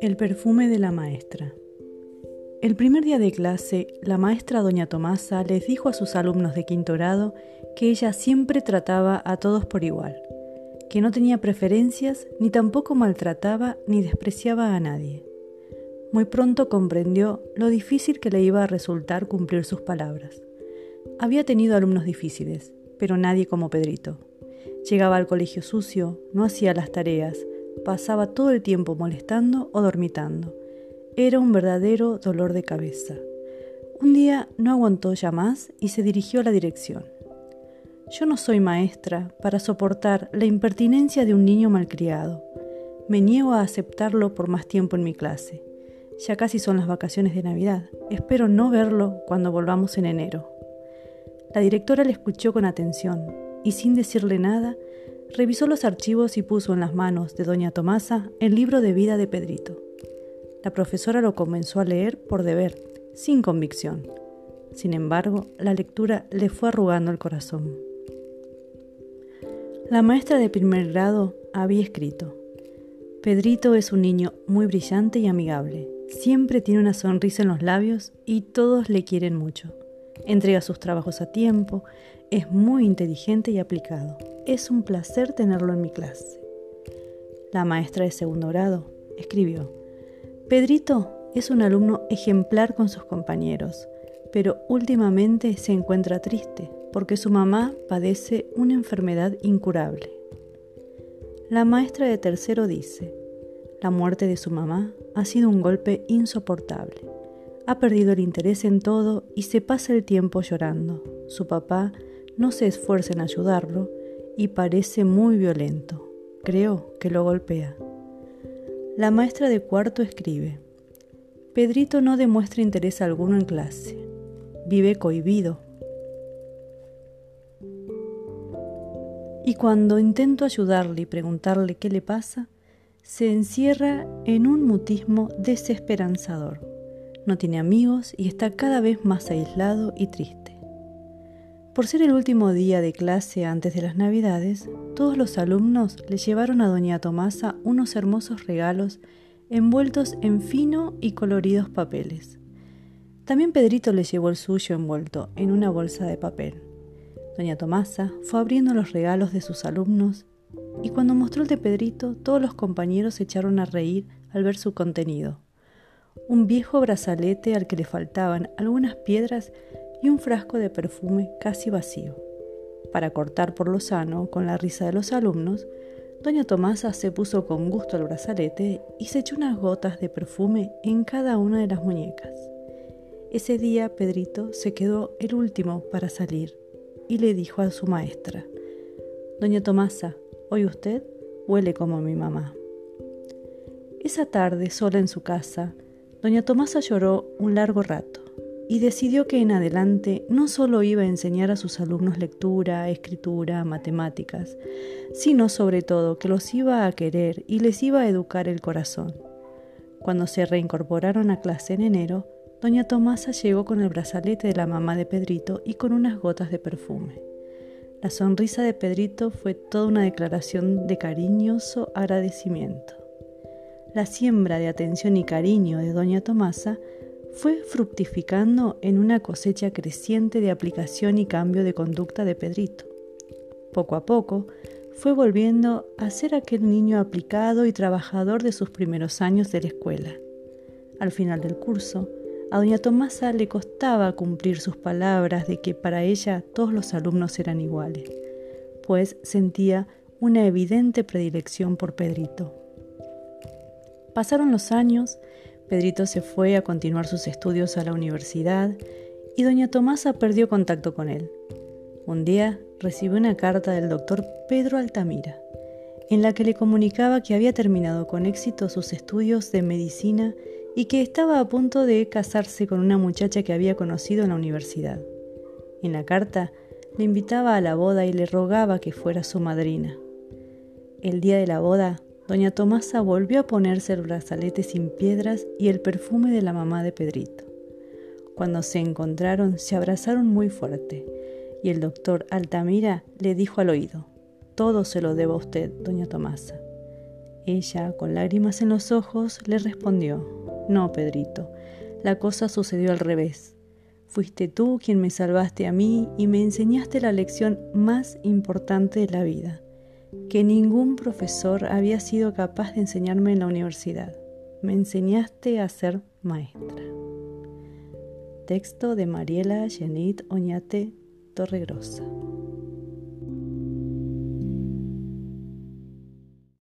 El perfume de la maestra. El primer día de clase, la maestra doña Tomasa les dijo a sus alumnos de quinto grado que ella siempre trataba a todos por igual, que no tenía preferencias ni tampoco maltrataba ni despreciaba a nadie. Muy pronto comprendió lo difícil que le iba a resultar cumplir sus palabras. Había tenido alumnos difíciles, pero nadie como Pedrito. Llegaba al colegio sucio, no hacía las tareas, pasaba todo el tiempo molestando o dormitando. Era un verdadero dolor de cabeza. Un día no aguantó ya más y se dirigió a la dirección. Yo no soy maestra para soportar la impertinencia de un niño malcriado. Me niego a aceptarlo por más tiempo en mi clase. Ya casi son las vacaciones de Navidad. Espero no verlo cuando volvamos en enero. La directora le escuchó con atención y sin decirle nada, revisó los archivos y puso en las manos de doña Tomasa el libro de vida de Pedrito. La profesora lo comenzó a leer por deber, sin convicción. Sin embargo, la lectura le fue arrugando el corazón. La maestra de primer grado había escrito, Pedrito es un niño muy brillante y amigable. Siempre tiene una sonrisa en los labios y todos le quieren mucho. Entrega sus trabajos a tiempo, es muy inteligente y aplicado. Es un placer tenerlo en mi clase. La maestra de segundo grado escribió, Pedrito es un alumno ejemplar con sus compañeros, pero últimamente se encuentra triste porque su mamá padece una enfermedad incurable. La maestra de tercero dice, la muerte de su mamá ha sido un golpe insoportable. Ha perdido el interés en todo y se pasa el tiempo llorando. Su papá no se esfuerza en ayudarlo y parece muy violento. Creo que lo golpea. La maestra de cuarto escribe, Pedrito no demuestra interés alguno en clase. Vive cohibido. Y cuando intento ayudarle y preguntarle qué le pasa, se encierra en un mutismo desesperanzador. No tiene amigos y está cada vez más aislado y triste. Por ser el último día de clase antes de las Navidades, todos los alumnos le llevaron a doña Tomasa unos hermosos regalos envueltos en fino y coloridos papeles. También Pedrito le llevó el suyo envuelto en una bolsa de papel. Doña Tomasa fue abriendo los regalos de sus alumnos y cuando mostró el de Pedrito, todos los compañeros se echaron a reír al ver su contenido. Un viejo brazalete al que le faltaban algunas piedras y un frasco de perfume casi vacío. Para cortar por lo sano, con la risa de los alumnos, doña Tomasa se puso con gusto el brazalete y se echó unas gotas de perfume en cada una de las muñecas. Ese día Pedrito se quedó el último para salir y le dijo a su maestra, Doña Tomasa, Hoy usted huele como mi mamá. Esa tarde, sola en su casa, doña Tomasa lloró un largo rato y decidió que en adelante no solo iba a enseñar a sus alumnos lectura, escritura, matemáticas, sino sobre todo que los iba a querer y les iba a educar el corazón. Cuando se reincorporaron a clase en enero, doña Tomasa llegó con el brazalete de la mamá de Pedrito y con unas gotas de perfume. La sonrisa de Pedrito fue toda una declaración de cariñoso agradecimiento. La siembra de atención y cariño de doña Tomasa fue fructificando en una cosecha creciente de aplicación y cambio de conducta de Pedrito. Poco a poco, fue volviendo a ser aquel niño aplicado y trabajador de sus primeros años de la escuela. Al final del curso, a doña Tomasa le costaba cumplir sus palabras de que para ella todos los alumnos eran iguales, pues sentía una evidente predilección por Pedrito. Pasaron los años, Pedrito se fue a continuar sus estudios a la universidad y doña Tomasa perdió contacto con él. Un día recibió una carta del doctor Pedro Altamira, en la que le comunicaba que había terminado con éxito sus estudios de medicina y que estaba a punto de casarse con una muchacha que había conocido en la universidad. En la carta le invitaba a la boda y le rogaba que fuera su madrina. El día de la boda, doña Tomasa volvió a ponerse el brazalete sin piedras y el perfume de la mamá de Pedrito. Cuando se encontraron se abrazaron muy fuerte y el doctor Altamira le dijo al oído, todo se lo debo a usted, doña Tomasa. Ella, con lágrimas en los ojos, le respondió, No, Pedrito, la cosa sucedió al revés. Fuiste tú quien me salvaste a mí y me enseñaste la lección más importante de la vida, que ningún profesor había sido capaz de enseñarme en la universidad. Me enseñaste a ser maestra. Texto de Mariela Janit Oñate Torregrosa.